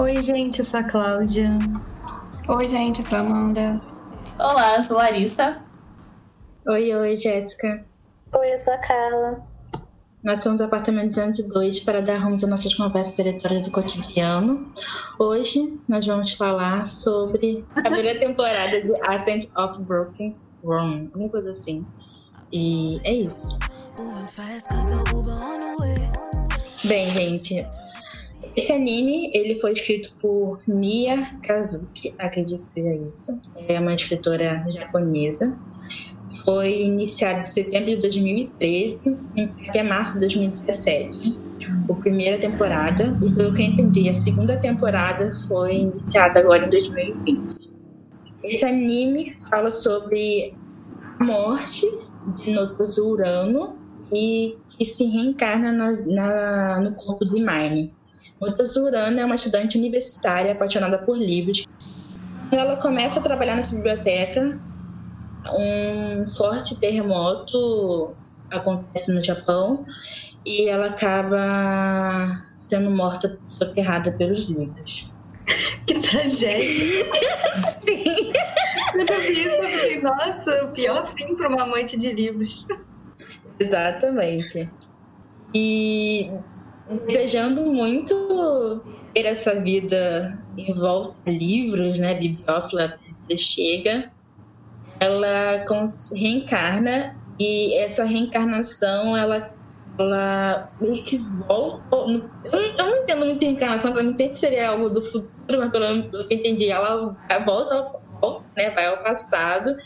Oi, gente, eu sou a Cláudia. Oi, gente, eu sou a Amanda. Olá, eu sou a Larissa. Oi, oi, Jéssica. Oi, eu sou a Carla. Nós somos Apartamento 202 para dar rumo às nossas conversas eleitorais do cotidiano. Hoje nós vamos falar sobre a primeira temporada de Ascent of Broken Room, alguma coisa assim. E é isso. Bem, gente, esse anime ele foi escrito por Mia Kazuki, acredito que seja isso. É uma escritora japonesa. Foi iniciado em setembro de 2013 até março de 2017. A primeira temporada, e pelo que eu entendi, a segunda temporada foi iniciada agora em 2020. Esse anime fala sobre a morte de Notosu Urano e que se reencarna na, na, no corpo de Mine. Notosu Urano é uma estudante universitária apaixonada por livros. Quando ela começa a trabalhar nessa biblioteca, um forte terremoto acontece no Japão e ela acaba sendo morta soterrada pelos livros. Que tragédia! Sim. Quando eu vi isso, eu falei, nossa, o pior fim para uma amante de livros. Exatamente. E desejando muito ter essa vida em volta a livros, né? Bibliófila chega, ela reencarna e essa reencarnação ela ela meio que volta. Eu não entendo muito reencarnação, para mim sempre seria algo do futuro, mas pelo que eu entendi, ela volta, né, vai ao passado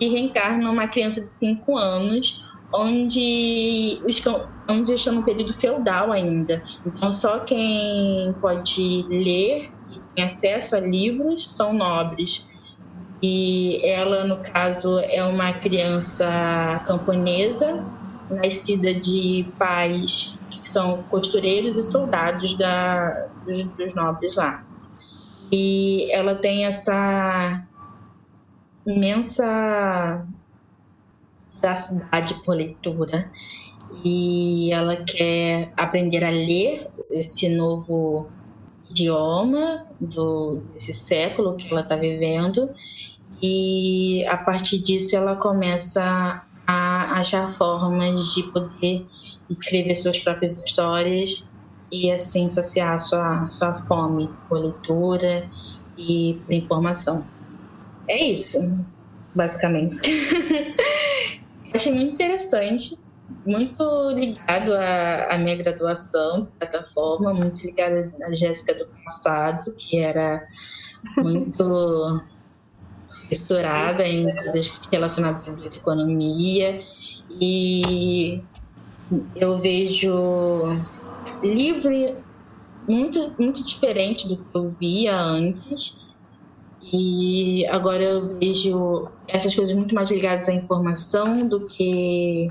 e reencarna uma criança de 5 anos, onde, onde está no período feudal ainda. Então, só quem pode ler e tem acesso a livros são nobres. E ela, no caso, é uma criança camponesa, nascida de pais que são costureiros e soldados da, dos, dos nobres lá. E ela tem essa imensa cidade por leitura e ela quer aprender a ler esse novo idioma do desse século que ela está vivendo e a partir disso ela começa a achar formas de poder escrever suas próprias histórias e assim saciar sua, sua fome por leitura e por informação. É isso, basicamente. Achei muito interessante, muito ligado à, à minha graduação, de certa forma, muito ligado à Jéssica do passado, que era muito fissurada em coisas relacionadas à economia. E eu vejo livro muito muito diferente do que eu via antes e agora eu vejo essas coisas muito mais ligadas à informação do que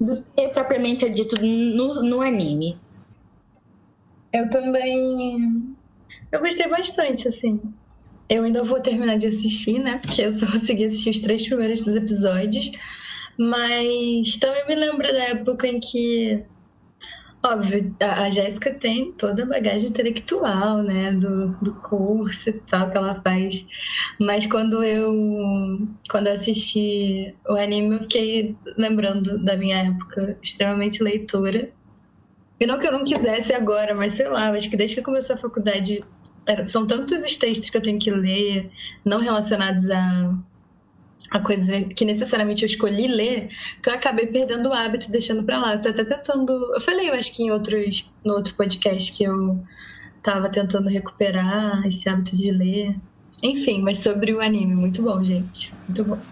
do que propriamente dito no, no anime. Eu também eu gostei bastante assim eu ainda vou terminar de assistir, né? Porque eu só consegui assistir os três primeiros dos episódios. Mas também me lembra da época em que. Óbvio, a Jéssica tem toda a bagagem intelectual, né? Do, do curso e tal que ela faz. Mas quando eu, quando eu assisti o anime, eu fiquei lembrando da minha época extremamente leitora. E não que eu não quisesse agora, mas sei lá, acho que desde que começou a faculdade são tantos os textos que eu tenho que ler, não relacionados a, a coisa que necessariamente eu escolhi ler, que eu acabei perdendo o hábito, deixando para lá. Estou até tentando. Eu falei, eu acho que em outros, no outro podcast que eu estava tentando recuperar esse hábito de ler. Enfim, mas sobre o anime, muito bom, gente. Muito bom.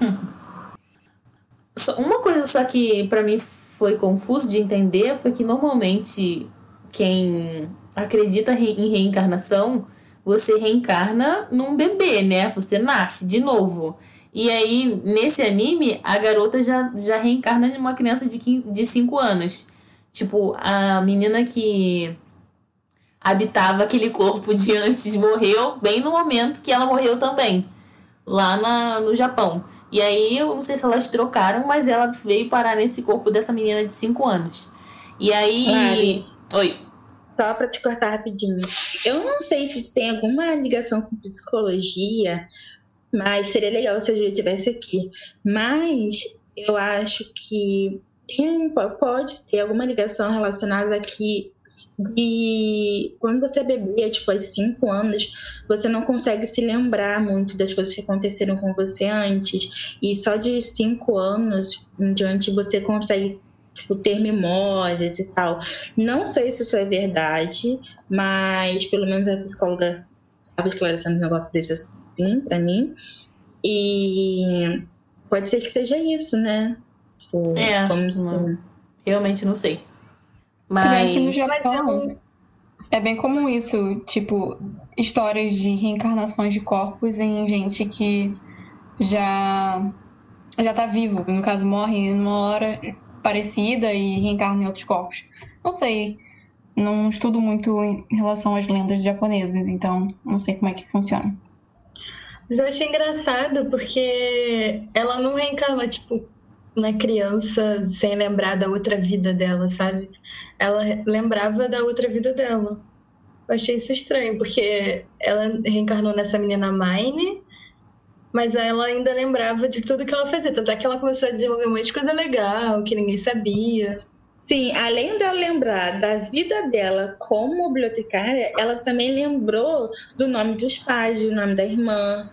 Uma coisa só que para mim foi confuso de entender foi que normalmente quem acredita em reencarnação você reencarna num bebê, né? Você nasce de novo. E aí, nesse anime, a garota já, já reencarna em uma criança de 5 de cinco anos. Tipo, a menina que habitava aquele corpo de antes morreu bem no momento que ela morreu também, lá na, no Japão. E aí, eu não sei se elas trocaram, mas ela veio parar nesse corpo dessa menina de 5 anos. E aí. Oi. só para te cortar rapidinho. Eu não sei se isso tem alguma ligação com psicologia, mas seria legal se a gente tivesse aqui. Mas eu acho que tem, pode ter alguma ligação relacionada aqui e quando você é bebê, tipo, aos 5 anos, você não consegue se lembrar muito das coisas que aconteceram com você antes. E só de 5 anos em diante você consegue tipo, ter memórias e tal. Não sei se isso é verdade, mas pelo menos a psicóloga estava esclarecendo um negócio desse assim pra mim. E pode ser que seja isso, né? Tipo, é, como se... realmente não sei. Mas... Se bem que no Japão é bem comum isso, tipo, histórias de reencarnações de corpos em gente que já já tá vivo, no caso morre numa hora parecida e reencarna em outros corpos. Não sei, não estudo muito em relação às lendas japonesas, então não sei como é que funciona. Mas eu achei engraçado porque ela não reencarna, tipo, na criança sem lembrar da outra vida dela, sabe? Ela lembrava da outra vida dela. Eu achei isso estranho, porque ela reencarnou nessa menina Mine, mas ela ainda lembrava de tudo que ela fazia. Tanto é que ela começou a desenvolver um monte de coisa legal, que ninguém sabia. Sim, além dela lembrar da vida dela como bibliotecária, ela também lembrou do nome dos pais, do nome da irmã,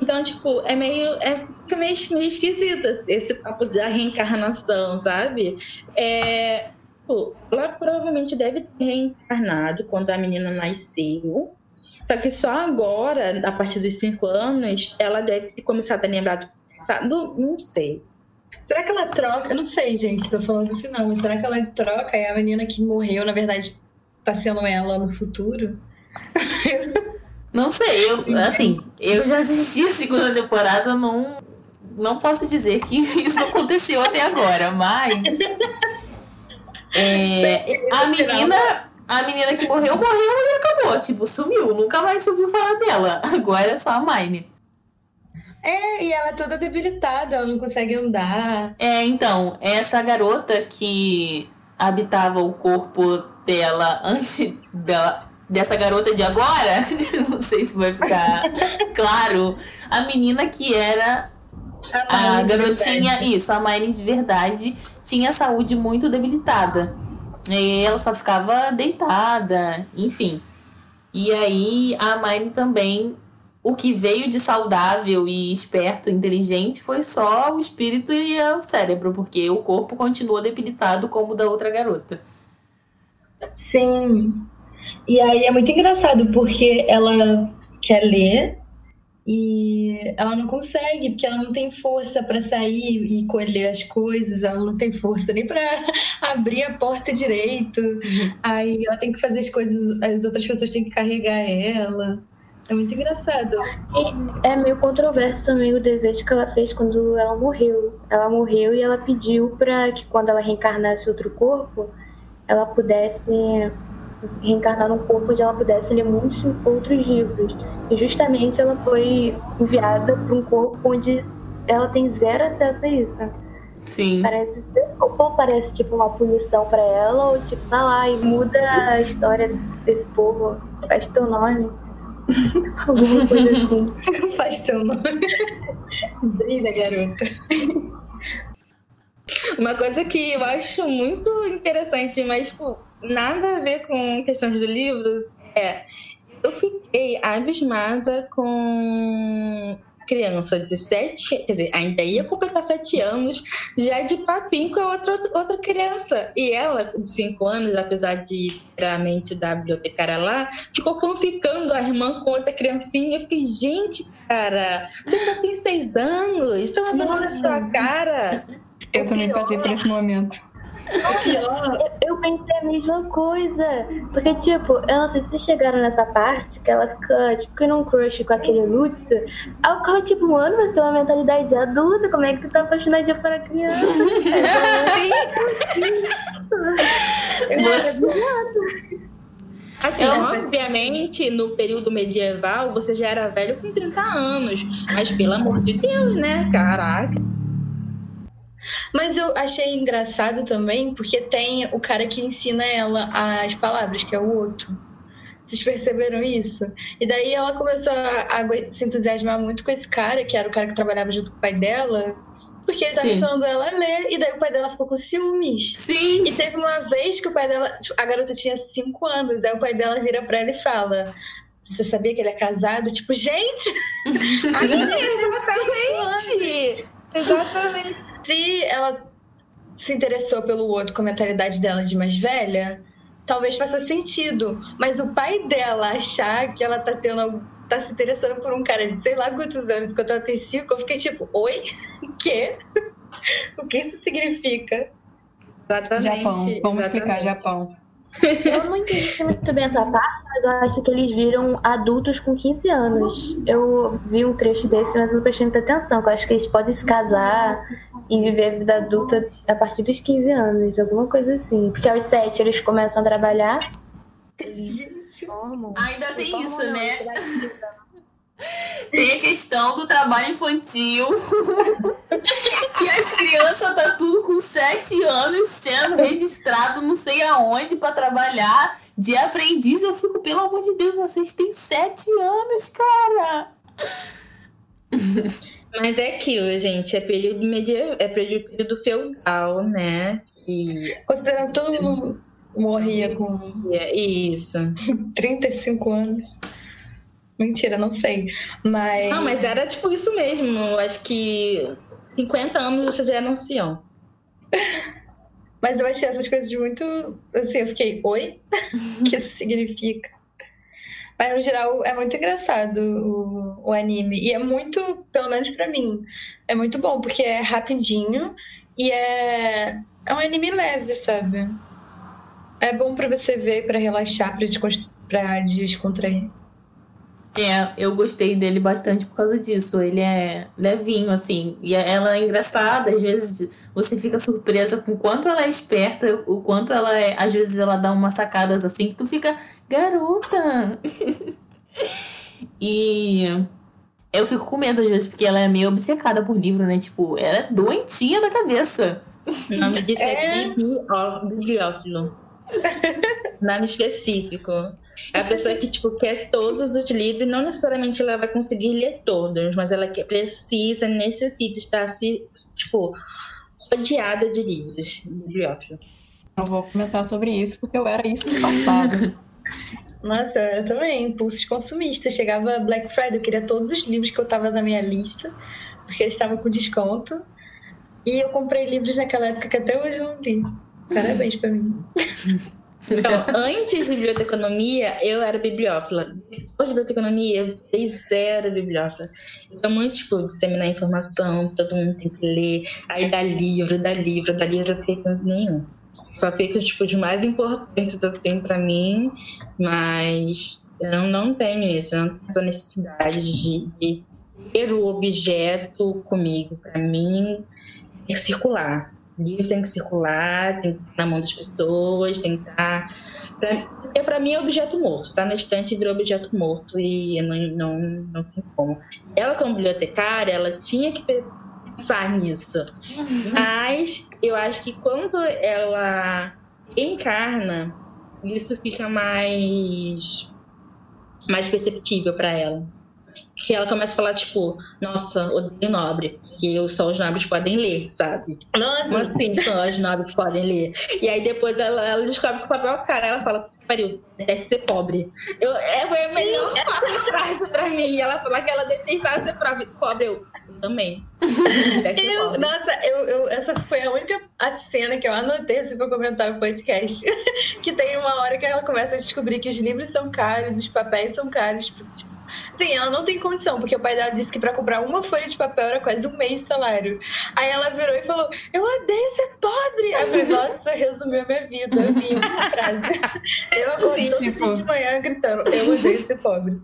então, tipo, é meio. É, meio, meio esquisito esse papo da reencarnação, sabe? É, pô, ela provavelmente deve ter reencarnado quando a menina nasceu. Só que só agora, a partir dos cinco anos, ela deve ter começado a lembrar do passado. Não sei. Será que ela troca? Eu não sei, gente, tô falando no final, mas será que ela troca e a menina que morreu, na verdade, tá sendo ela no futuro? Não sei, eu, assim, eu já assisti a segunda temporada, não, não posso dizer que isso aconteceu até agora, mas. É, a menina. A menina que morreu, morreu e acabou. Tipo, sumiu. Nunca mais se ouviu falar dela. Agora é só a Mine. É, e ela é toda debilitada, ela não consegue andar. É, então, essa garota que habitava o corpo dela antes dela dessa garota de agora, não sei se vai ficar claro, a menina que era a, a garotinha, isso, a Miley de verdade, tinha a saúde muito debilitada. E ela só ficava deitada, enfim. E aí a Miley também, o que veio de saudável e esperto, inteligente, foi só o espírito e o cérebro, porque o corpo continua debilitado como o da outra garota. Sim. E aí é muito engraçado, porque ela quer ler e ela não consegue, porque ela não tem força para sair e colher as coisas, ela não tem força nem para abrir a porta direito. Aí ela tem que fazer as coisas, as outras pessoas têm que carregar ela. É muito engraçado. É meio controverso também o desejo que ela fez quando ela morreu. Ela morreu e ela pediu para que quando ela reencarnasse outro corpo, ela pudesse reencarnar num corpo onde ela pudesse ler muitos outros livros. E justamente ela foi enviada para um corpo onde ela tem zero acesso a isso. Sim. Parece, ou parece tipo uma punição para ela, ou tipo, tá lá e muda a história desse povo, faz teu nome. Alguma coisa assim. faz teu nome. Brilha, garota. Uma coisa que eu acho muito interessante, mas tipo, nada a ver com questões do livro, é. Eu fiquei abismada com criança de sete, quer dizer, ainda ia completar sete anos, já de papinho com a outra, outra criança. E ela, de cinco anos, apesar de ter a mente da bibliotecária lá, ficou ficando a irmã com outra criancinha. Eu fiquei, gente, cara, você só tem seis anos, estão abandonando a sua cara. Eu também passei por esse momento. O eu pensei a mesma coisa. Porque, tipo, eu não sei se vocês chegaram nessa parte que ela fica, tipo, num crush com aquele Lutz. Aí eu ficava, tipo, mano, você tem uma mentalidade de adulta, como é que tu tá apaixonadinha por uma criança? Sim. Assim, eu... obviamente, no período medieval, você já era velho com 30 anos. Mas, pelo amor de Deus, né? Caraca. Mas eu achei engraçado também, porque tem o cara que ensina ela as palavras, que é o outro. Vocês perceberam isso? E daí ela começou a, a se entusiasmar muito com esse cara, que era o cara que trabalhava junto com o pai dela, porque ele tava Sim. ensinando ela a ler, e daí o pai dela ficou com ciúmes. Sim. E teve uma vez que o pai dela. Tipo, a garota tinha 5 anos, aí o pai dela vira pra ela e fala: Você sabia que ele é casado? Tipo, gente! exatamente! exatamente. Se ela se interessou pelo outro com a mentalidade dela de mais velha, talvez faça sentido. Mas o pai dela achar que ela tá tendo tá se interessando por um cara de sei lá quantos anos, quando ela tem cinco, eu fiquei tipo, oi? Quê? o que isso significa? Exatamente. Japão. Vamos exatamente. explicar Japão. Eu não entendi muito bem essa parte, mas eu acho que eles viram adultos com 15 anos. Eu vi um trecho desse, mas não prestei muita atenção. Eu acho que eles podem se casar e viver a vida adulta a partir dos 15 anos, alguma coisa assim. Porque aos 7 eles começam a trabalhar. Ainda tem isso, né? Tem a questão do trabalho infantil. que as crianças tá tudo com 7 anos sendo registrado não sei aonde para trabalhar de aprendiz. Eu fico, pelo amor de Deus, vocês têm 7 anos, cara. Mas é aquilo, gente, é período medieval, é período feudal, né? E considerando todo mundo morria com isso, 35 anos. Mentira, não sei. Mas. Não, mas era tipo isso mesmo. Acho que 50 anos você já era ancião. Mas eu achei essas coisas muito. Assim, eu fiquei, oi? o que isso significa? Mas no geral é muito engraçado o, o anime. E é muito, pelo menos para mim, é muito bom, porque é rapidinho e é, é um anime leve, sabe? É bom para você ver, para relaxar, para descontrair. É, eu gostei dele bastante por causa disso. Ele é levinho, assim. E ela é engraçada, às vezes você fica surpresa com o quanto ela é esperta, o quanto ela é. Às vezes ela dá umas sacadas assim que tu fica, garota! e eu fico com medo às vezes, porque ela é meio obcecada por livro, né? Tipo, ela é doentinha da cabeça. O nome disso é, é bibliófilo. Nome específico. É a pessoa que, tipo, quer todos os livros, não necessariamente ela vai conseguir ler todos, mas ela quer, precisa, necessita estar, se, tipo, rodeada de livros. Bibliófilo. Eu vou comentar sobre isso, porque eu era isso no passado. Nossa, eu também, impulsos consumistas. Chegava Black Friday, eu queria todos os livros que eu tava na minha lista, porque eles estavam com desconto. E eu comprei livros naquela época que até hoje eu não li. Parabéns pra mim. Então, antes de biblioteconomia, eu era bibliófila. Depois de biblioteconomia, eu fiz zero bibliófila. Então, muito, tipo, disseminar informação, todo mundo tem que ler, aí dá livro, dá livro, dá livro, eu fiquei com nenhum. Só fico, tipo, de mais importantes, assim, pra mim, mas eu não tenho isso, eu não tenho essa necessidade de, de ter o objeto comigo. Pra mim, tem que livro tem que circular, tem que estar na mão das pessoas, tem que estar. Pra, porque para mim é objeto morto, tá na estante virou objeto morto e não, não, não tem como. Ela, como bibliotecária, ela tinha que pensar nisso. Uhum. Mas eu acho que quando ela encarna, isso fica mais, mais perceptível para ela. E ela começa a falar, tipo, nossa, odeio nobre, porque só os nobres podem ler, sabe? Nossa. Como assim só os nobres podem ler? E aí depois ela, ela descobre que o papel é cara, ela fala, pariu, deve ser pobre. Eu, é, foi a melhor frase pra mim. Ela fala que ela detestava ser pobre. Eu, também. Eu, nossa, eu, eu, essa foi a única a cena que eu anotei assim, pra comentar no podcast. que tem uma hora que ela começa a descobrir que os livros são caros, os papéis são caros. Tipo, Sim, ela não tem condição, porque o pai dela disse que para comprar uma folha de papel era quase um mês de salário. Aí ela virou e falou: Eu odeio ser pobre. Aí eu falei, nossa, resumiu a minha vida. Eu vi uma frase. Eu acordei todo tipo... de manhã gritando: Eu odeio ser pobre.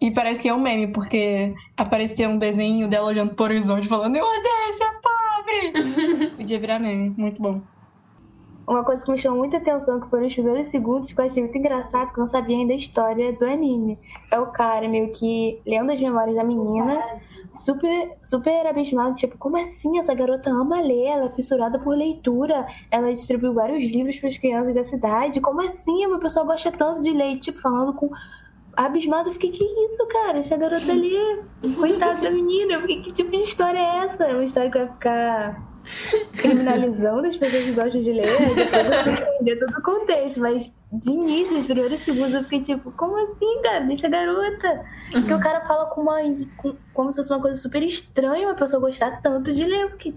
E parecia um meme, porque aparecia um desenho dela olhando pro horizonte falando: Eu odeio ser pobre! Podia virar meme, muito bom. Uma coisa que me chamou muita atenção, que foram os primeiros segundos, que eu achei muito engraçado, que eu não sabia ainda a história do anime. É o cara meio que lendo as memórias da menina, super, super abismado, tipo, como assim essa garota ama ler, ela é fissurada por leitura, ela distribuiu vários livros para as crianças da cidade, como assim uma pessoa gosta tanto de ler, tipo, falando com abismado, eu fiquei, que isso, cara? Essa garota lê, coitada da menina, eu fiquei, que tipo de história é essa? É uma história que vai ficar criminalizando as pessoas que gostam de ler, depois eu fui entender todo o contexto, mas de início, os primeiros segundos, eu fiquei tipo, como assim, cara? Deixa a garota. Uhum. Que o cara fala com uma. Com, como se fosse uma coisa super estranha uma pessoa gostar tanto de ler. Porque,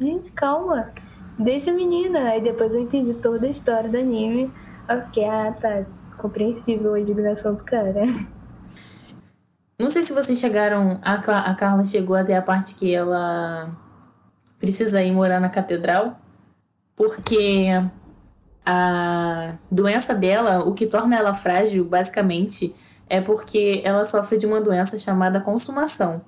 gente, calma. Deixa a menina. Aí depois eu entendi toda a história do anime. Ok, ah, tá. Compreensível a indignação do cara. Não sei se vocês chegaram. A, a Carla chegou até a parte que ela precisa ir morar na catedral, porque a doença dela, o que torna ela frágil, basicamente, é porque ela sofre de uma doença chamada consumação,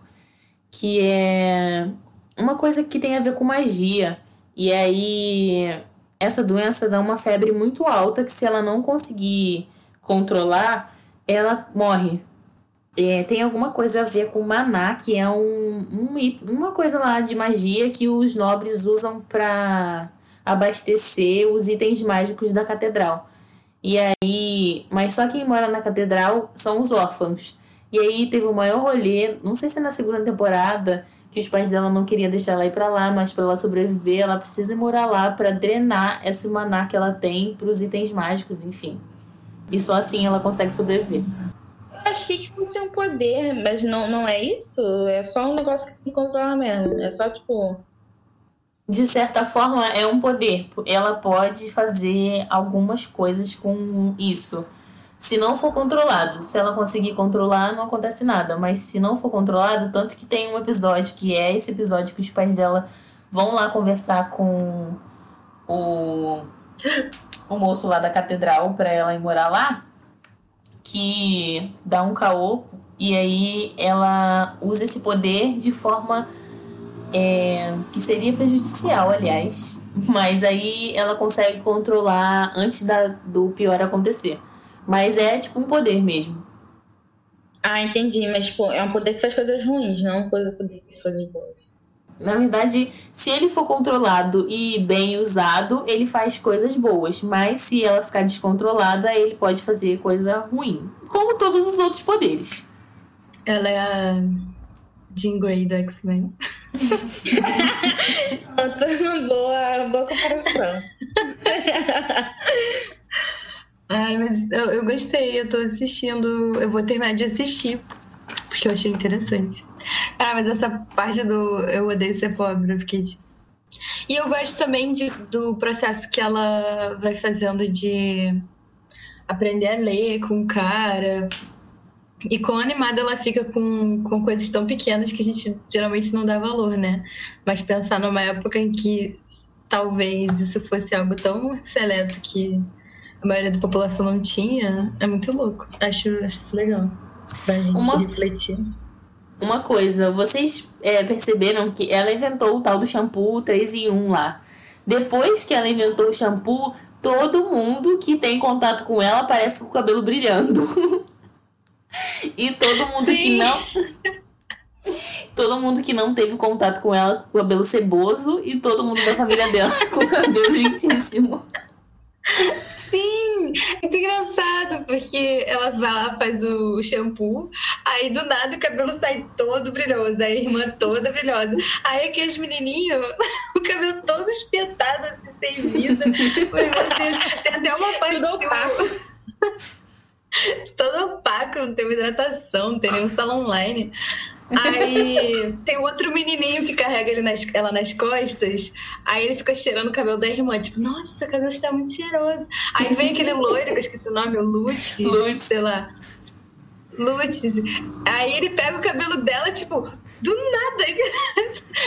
que é uma coisa que tem a ver com magia. E aí essa doença dá uma febre muito alta que se ela não conseguir controlar, ela morre. É, tem alguma coisa a ver com maná, que é um, um, uma coisa lá de magia que os nobres usam para abastecer os itens mágicos da catedral. E aí, mas só quem mora na catedral são os órfãos. E aí teve o maior rolê, não sei se é na segunda temporada, que os pais dela não queriam deixar ela ir para lá, mas para ela sobreviver, ela precisa morar lá para drenar esse maná que ela tem para os itens mágicos, enfim. E só assim ela consegue sobreviver achei que fosse um poder, mas não, não é isso. É só um negócio que tem que controlar mesmo. É só tipo. De certa forma, é um poder. Ela pode fazer algumas coisas com isso. Se não for controlado. Se ela conseguir controlar, não acontece nada. Mas se não for controlado, tanto que tem um episódio, que é esse episódio que os pais dela vão lá conversar com o, o moço lá da catedral para ela ir morar lá que dá um caô e aí ela usa esse poder de forma é, que seria prejudicial, aliás. Mas aí ela consegue controlar antes da, do pior acontecer. Mas é tipo um poder mesmo. Ah, entendi. Mas tipo, é um poder que faz coisas ruins, não um poder que faz coisas boas. Na verdade, se ele for controlado e bem usado, ele faz coisas boas. Mas se ela ficar descontrolada, ele pode fazer coisa ruim. Como todos os outros poderes. Ela é a Jean Grey do X-Men. boa, boa comparação. Ai, mas eu, eu gostei, eu tô assistindo. Eu vou terminar de assistir, porque eu achei interessante. Ah, mas essa parte do eu odeio ser pobre, eu fiquei tipo... E eu gosto também de, do processo que ela vai fazendo de aprender a ler com o cara. E quão animada ela fica com, com coisas tão pequenas que a gente geralmente não dá valor, né? Mas pensar numa época em que talvez isso fosse algo tão seleto que a maioria da população não tinha, é muito louco. Acho, acho isso legal pra gente Uma... refletir uma coisa, vocês é, perceberam que ela inventou o tal do shampoo 3 em 1 lá. Depois que ela inventou o shampoo, todo mundo que tem contato com ela parece com o cabelo brilhando. e todo mundo Sim. que não. todo mundo que não teve contato com ela com o cabelo ceboso e todo mundo da família dela com o cabelo lindíssimo. Sim, muito engraçado, porque ela vai lá, faz o shampoo, aí do nada o cabelo sai todo brilhoso, aí a irmã toda brilhosa. Aí aqueles menininhos, o cabelo todo espetado, assim, sem vida. Tem até uma parte do todo opaco, não tem hidratação, não tem nenhum salão online. Aí tem outro menininho que carrega ele nas, ela nas costas. Aí ele fica cheirando o cabelo da irmã. Tipo, nossa, o cabelo está muito cheiroso. Aí vem aquele loiro, que eu esqueci o nome, o Lutz, Lutz. sei lá. Lutz. Aí ele pega o cabelo dela, tipo, do nada.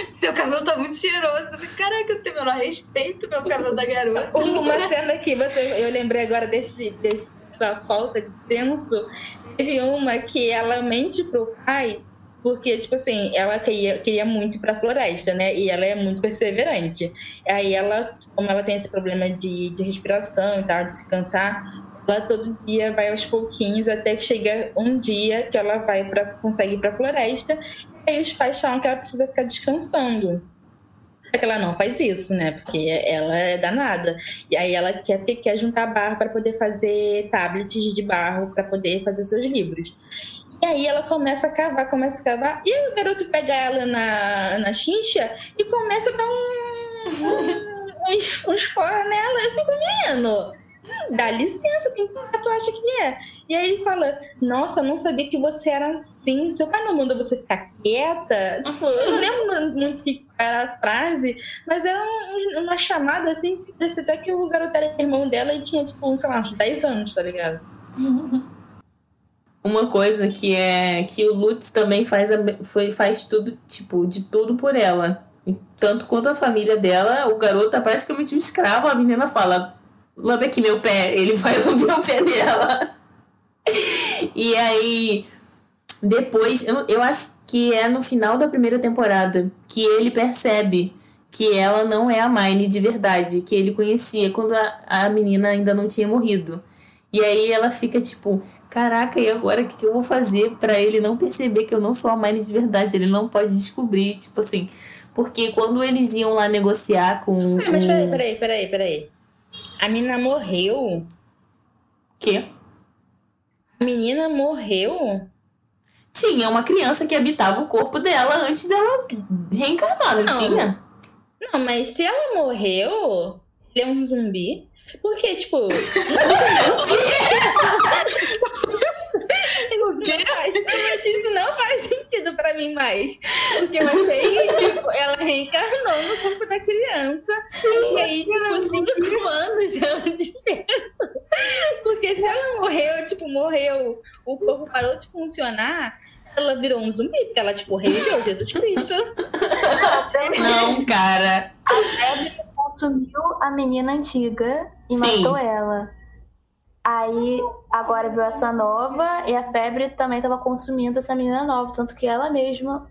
Seu cabelo tá muito cheiroso. Caraca, eu tenho o menor respeito pelo cabelo da garota. Uma cena que você, eu lembrei agora desse, dessa falta de senso. Teve uma que ela mente pro pai porque, tipo assim, ela queria, queria muito ir pra floresta, né? E ela é muito perseverante. Aí ela como ela tem esse problema de, de respiração e tal, de se cansar, ela todo dia vai aos pouquinhos até que chega um dia que ela vai para consegue ir para a floresta e aí os pais falam que ela precisa ficar descansando. Só que ela não faz isso, né? Porque ela é danada. E aí ela quer, quer juntar barro para poder fazer tablets de barro para poder fazer seus livros. E aí ela começa a cavar, começa a cavar. E o garoto pega ela na, na chincha e começa a dar um, uns fora nela. Eu fico, menino, dá licença, quem sabe tu acha que é? E aí ele fala, nossa, não sabia que você era assim, seu pai não manda você ficar quieta? Tipo, eu não lembro muito que era a frase, mas era uma chamada assim, que parecia até que o garoto era irmão dela e tinha, tipo, sei lá, uns 10 anos, tá ligado? Uma coisa que é que o Lutz também faz, foi, faz tudo, tipo, de tudo por ela. Tanto quanto a família dela, o garoto é praticamente um escravo, a menina fala, lambe aqui meu pé, ele vai lamber o pé dela. e aí, depois, eu, eu acho que é no final da primeira temporada que ele percebe que ela não é a Mine de verdade, que ele conhecia quando a, a menina ainda não tinha morrido. E aí ela fica tipo, caraca, e agora o que, que eu vou fazer para ele não perceber que eu não sou a Mine de verdade? Ele não pode descobrir, tipo assim. Porque quando eles iam lá negociar com. Ah, mas peraí, peraí, peraí, peraí. A menina morreu? Quê? A menina morreu? Tinha uma criança que habitava o corpo dela antes dela reencarnar, não, não. tinha? Não, mas se ela morreu, ele é um zumbi. Porque, tipo. Isso não faz sentido pra mim mais. Porque eu achei que tipo, ela reencarnou no corpo da criança. Sim, e aí, tipo, cinco anos ela desperta. Porque se ela morreu, tipo, morreu, o corpo parou de funcionar, ela virou um zumbi, porque ela, tipo, reviveu Jesus Cristo. Não, cara. A febre consumiu a menina antiga e Sim. matou ela. Aí agora viu essa nova e a febre também estava consumindo essa menina nova, tanto que ela mesma,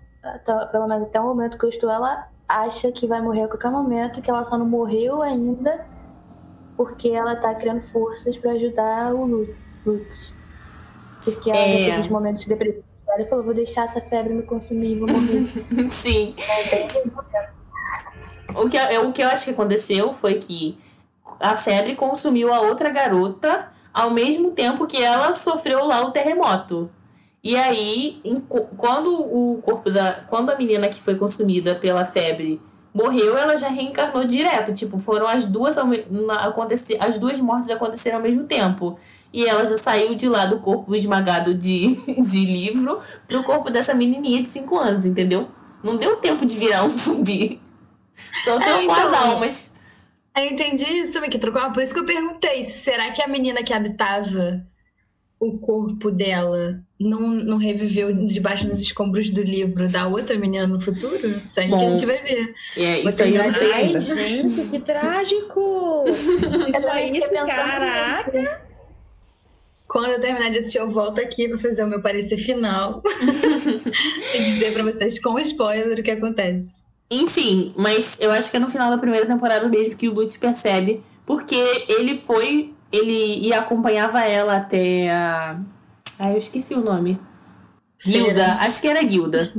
pelo menos até o momento que eu estou, ela acha que vai morrer a qualquer momento, que ela só não morreu ainda porque ela tá criando forças para ajudar o Lutz. Porque ela é. já teve momentos de depressão. Ela falou, vou deixar essa febre me consumir, vou morrer. Sim. O, que, eu, o que eu acho que aconteceu foi que a febre consumiu a outra garota ao mesmo tempo que ela sofreu lá o terremoto. E aí, em, quando o corpo da. Quando a menina que foi consumida pela febre morreu, ela já reencarnou direto. Tipo, foram as duas acontecer, as duas mortes aconteceram ao mesmo tempo. E ela já saiu de lá do corpo esmagado de, de livro pro corpo dessa menininha de 5 anos, entendeu? Não deu tempo de virar um zumbi. Só trocou é, então, as almas. Eu entendi isso também, que trocou. Por isso que eu perguntei: será que a menina que habitava o corpo dela não, não reviveu debaixo dos escombros do livro da outra menina no futuro? Isso aí Bom, que a gente vai ver. É, isso aí eu não sei Ai, gente, que trágico! eu é isso, caraca! Quando eu terminar de assistir, eu volto aqui para fazer o meu parecer final e dizer para vocês com spoiler o que acontece. Enfim, mas eu acho que é no final da primeira temporada mesmo que o Lutz percebe, porque ele foi ele ia acompanhava ela até a. Ah, eu esqueci o nome. Guilda, acho que era Guilda.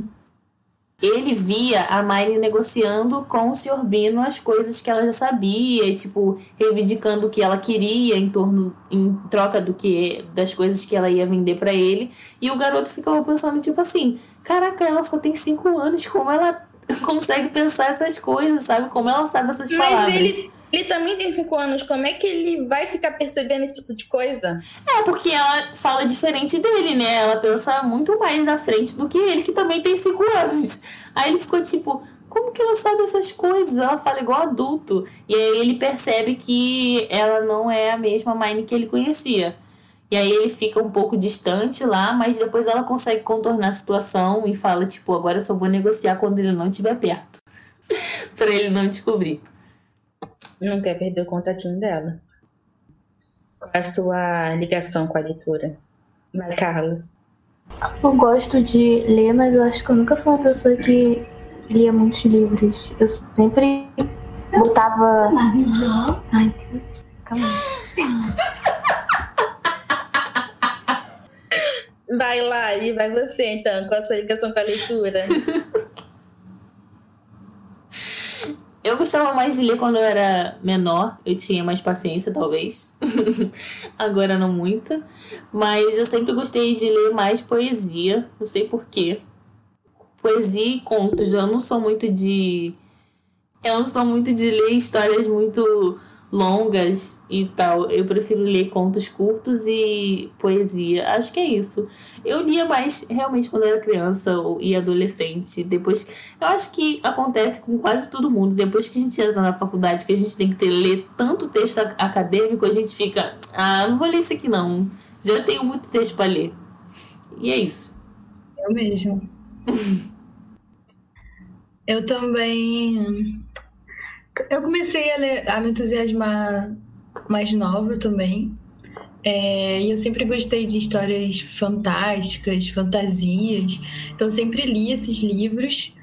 Ele via a Miley negociando com o Sr. Bino as coisas que ela já sabia, tipo, reivindicando o que ela queria em torno em troca do que das coisas que ela ia vender para ele. E o garoto ficava pensando tipo assim: "Caraca, ela só tem cinco anos, como ela consegue pensar essas coisas, sabe? Como ela sabe essas Mas palavras?" Ele ele também tem cinco anos, como é que ele vai ficar percebendo esse tipo de coisa? É, porque ela fala diferente dele, né? Ela pensa muito mais à frente do que ele, que também tem cinco anos. Aí ele ficou tipo, como que ela sabe essas coisas? Ela fala igual adulto. E aí ele percebe que ela não é a mesma Mine que ele conhecia. E aí ele fica um pouco distante lá, mas depois ela consegue contornar a situação e fala, tipo, agora eu só vou negociar quando ele não estiver perto. para ele não descobrir. Não quer perder o contatinho dela. Qual é a sua ligação com a leitura? Vai, Carla. Eu gosto de ler, mas eu acho que eu nunca fui uma pessoa que lia muitos livros. Eu sempre botava. Ai, Deus. Calma Vai lá, e vai você então, com a sua ligação com a leitura. Eu gostava mais de ler quando eu era menor, eu tinha mais paciência, talvez. Agora não muita. Mas eu sempre gostei de ler mais poesia, não sei porquê. Poesia e contos, eu não sou muito de. Eu não sou muito de ler histórias muito longas e tal. Eu prefiro ler contos curtos e poesia. Acho que é isso. Eu lia mais realmente quando era criança e adolescente. Depois, eu acho que acontece com quase todo mundo. Depois que a gente entra na faculdade, que a gente tem que ter, ler tanto texto acadêmico, a gente fica, ah, não vou ler isso aqui não. Já tenho muito texto para ler. E é isso. Eu mesmo. eu também eu comecei a, ler, a me entusiasmar mais nova também. É, e eu sempre gostei de histórias fantásticas, fantasias. Então eu sempre li esses livros.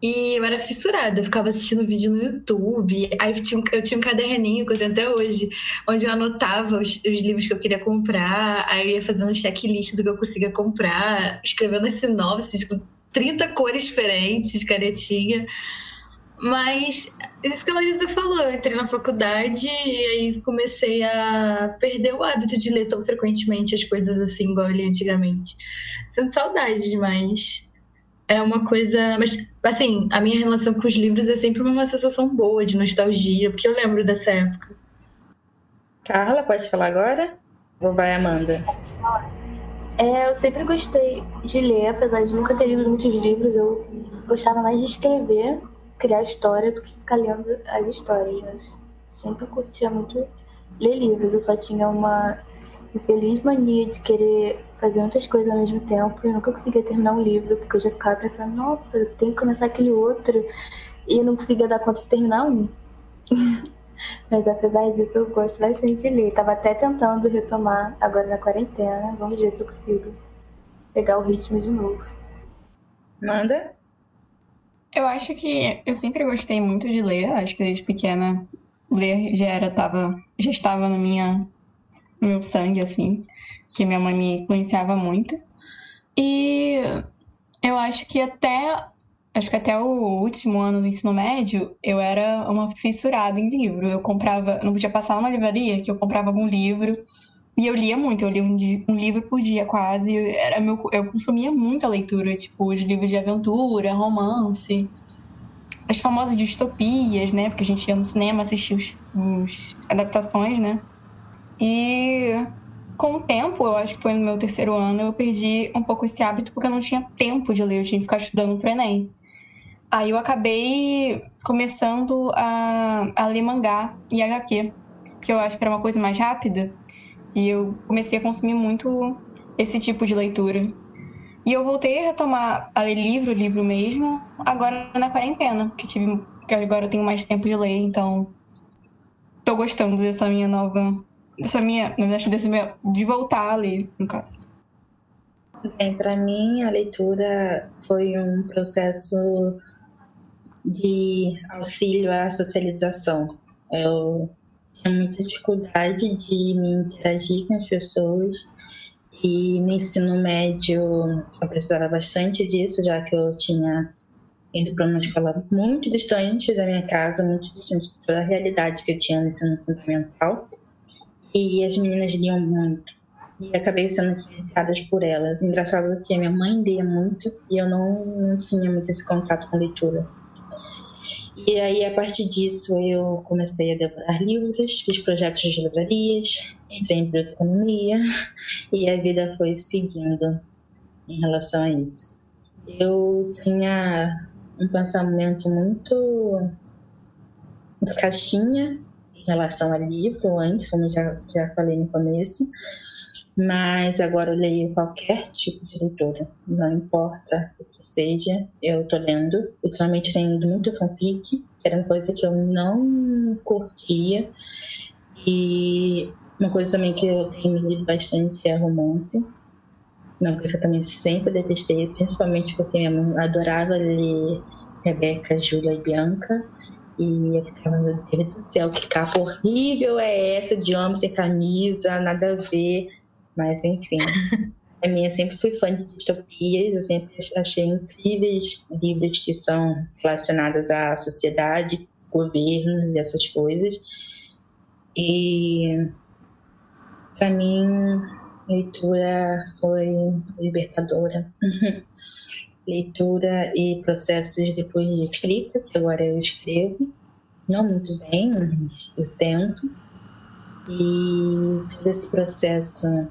E eu era fissurada, eu ficava assistindo vídeo no YouTube. Aí eu tinha, um, eu tinha um caderninho que eu tenho até hoje, onde eu anotava os, os, livros que eu queria comprar. Aí eu ia fazendo checklist do que eu conseguia comprar, escrevendo as sinopses com 30 cores diferentes, canetinha. Mas isso que a Larissa falou, eu entrei na faculdade e aí comecei a perder o hábito de ler tão frequentemente as coisas assim, igual eu li antigamente. Sinto saudade demais. É uma coisa. Mas, assim, a minha relação com os livros é sempre uma sensação boa de nostalgia, porque eu lembro dessa época. Carla, pode falar agora? Ou vai, Amanda? É, eu sempre gostei de ler, apesar de nunca ter lido muitos livros, eu gostava mais de escrever criar história do que ficar lendo as histórias. Eu sempre curtia muito ler livros. Eu só tinha uma infeliz mania de querer fazer muitas coisas ao mesmo tempo e nunca conseguia terminar um livro, porque eu já ficava pensando, nossa, tenho que começar aquele outro. E eu não conseguia dar conta de terminar um. Mas apesar disso, eu gosto bastante de ler. Tava até tentando retomar agora na quarentena. Vamos ver se eu consigo pegar o ritmo de novo. Manda. Eu acho que eu sempre gostei muito de ler, acho que desde pequena ler já era tava já estava no minha no meu sangue assim, que minha mãe me influenciava muito. E eu acho que até acho que até o último ano do ensino médio, eu era uma fissurada em livro. Eu comprava, não podia passar numa livraria que eu comprava algum livro e eu lia muito, eu lia um, um, livro por dia quase. Era meu, eu consumia muita leitura, tipo, os livros de aventura, romance, as famosas distopias, né? Porque a gente ia no cinema assistir os, os adaptações, né? E com o tempo, eu acho que foi no meu terceiro ano, eu perdi um pouco esse hábito porque eu não tinha tempo de ler, eu tinha que ficar estudando pro Enem. Aí eu acabei começando a, a ler mangá e HQ, que eu acho que era uma coisa mais rápida. E eu comecei a consumir muito esse tipo de leitura. E eu voltei a retomar a ler livro, livro mesmo, agora na quarentena, porque tive que agora eu tenho mais tempo de ler, então tô gostando dessa minha nova, dessa minha, na verdade, desse meu, de voltar a ler, no caso. Bem, para mim a leitura foi um processo de auxílio à socialização. Eu tinha muita dificuldade de me interagir com as pessoas. E no ensino médio eu precisava bastante disso, já que eu tinha ido para uma escola muito distante da minha casa, muito distante da realidade que eu tinha no ensino fundamental. E as meninas liam muito. E acabei sendo influenciadas por elas. Engraçado que minha mãe lia muito e eu não, não tinha muito esse contato com leitura. E aí, a partir disso, eu comecei a devorar livros, fiz projetos de livrarias, entrei em bioeconomia e a vida foi seguindo em relação a isso. Eu tinha um pensamento muito caixinha em relação a livro antes, como já, já falei no começo, mas agora eu leio qualquer tipo de leitura, não importa seja, eu tô lendo. Ultimamente tenho lido muito fanfic, que era uma coisa que eu não curtia. E uma coisa também que eu tenho lido bastante é romance. Uma coisa que eu também sempre detestei, principalmente porque minha mãe adorava ler Rebeca, Júlia e Bianca. E eu ficava, meu Deus do céu, que capa horrível é essa de homem sem camisa, nada a ver. Mas enfim. A minha sempre fui fã de distopias, eu sempre achei incríveis livros que são relacionados à sociedade, governos e essas coisas. E para mim, leitura foi libertadora. leitura e processos depois de escrita, que agora eu escrevo, não muito bem, mas eu tento. E todo esse processo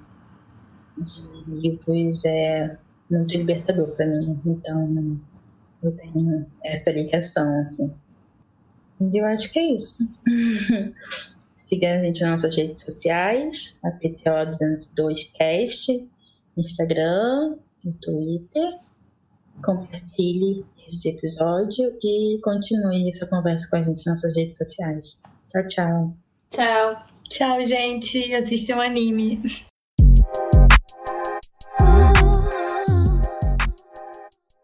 de livros é muito libertador para mim. Então, eu tenho essa ligação. Assim. E eu acho que é isso. Siga a gente nas nossas redes sociais, a PTO202cast, no Instagram, no Twitter. Compartilhe esse episódio e continue essa conversa com a gente nas nossas redes sociais. Tchau, tchau. Tchau. Tchau, gente. Assistam um anime.